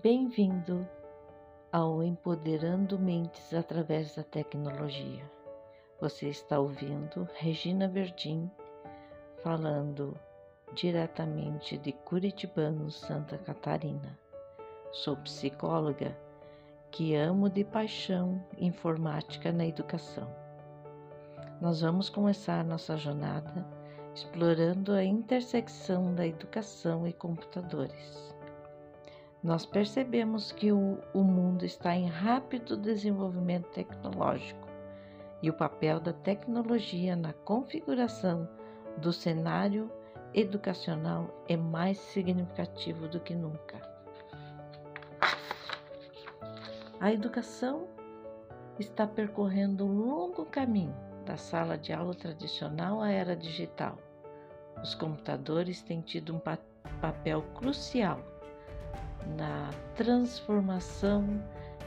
Bem-vindo ao Empoderando Mentes através da Tecnologia. Você está ouvindo Regina Verdim falando diretamente de Curitibano, Santa Catarina. Sou psicóloga que amo de paixão informática na educação. Nós vamos começar nossa jornada explorando a intersecção da educação e computadores nós percebemos que o, o mundo está em rápido desenvolvimento tecnológico e o papel da tecnologia na configuração do cenário educacional é mais significativo do que nunca. A educação está percorrendo um longo caminho da sala de aula tradicional à era digital. Os computadores têm tido um papel crucial na transformação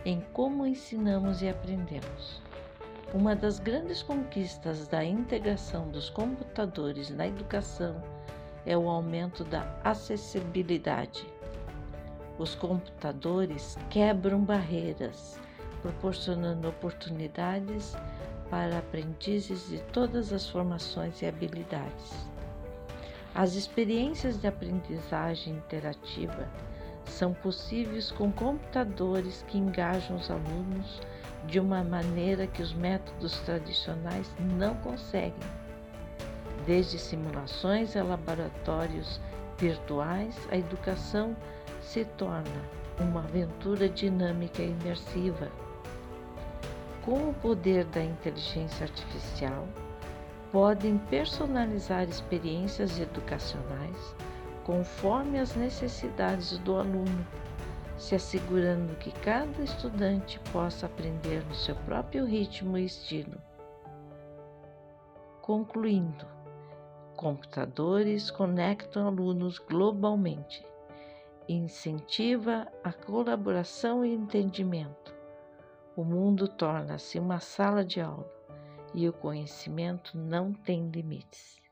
em como ensinamos e aprendemos. Uma das grandes conquistas da integração dos computadores na educação é o aumento da acessibilidade. Os computadores quebram barreiras, proporcionando oportunidades para aprendizes de todas as formações e habilidades. As experiências de aprendizagem interativa são possíveis com computadores que engajam os alunos de uma maneira que os métodos tradicionais não conseguem. Desde simulações a laboratórios virtuais, a educação se torna uma aventura dinâmica e imersiva. Com o poder da inteligência artificial, podem personalizar experiências educacionais conforme as necessidades do aluno, se assegurando que cada estudante possa aprender no seu próprio ritmo e estilo. Concluindo, computadores conectam alunos globalmente, incentiva a colaboração e entendimento. O mundo torna-se uma sala de aula e o conhecimento não tem limites.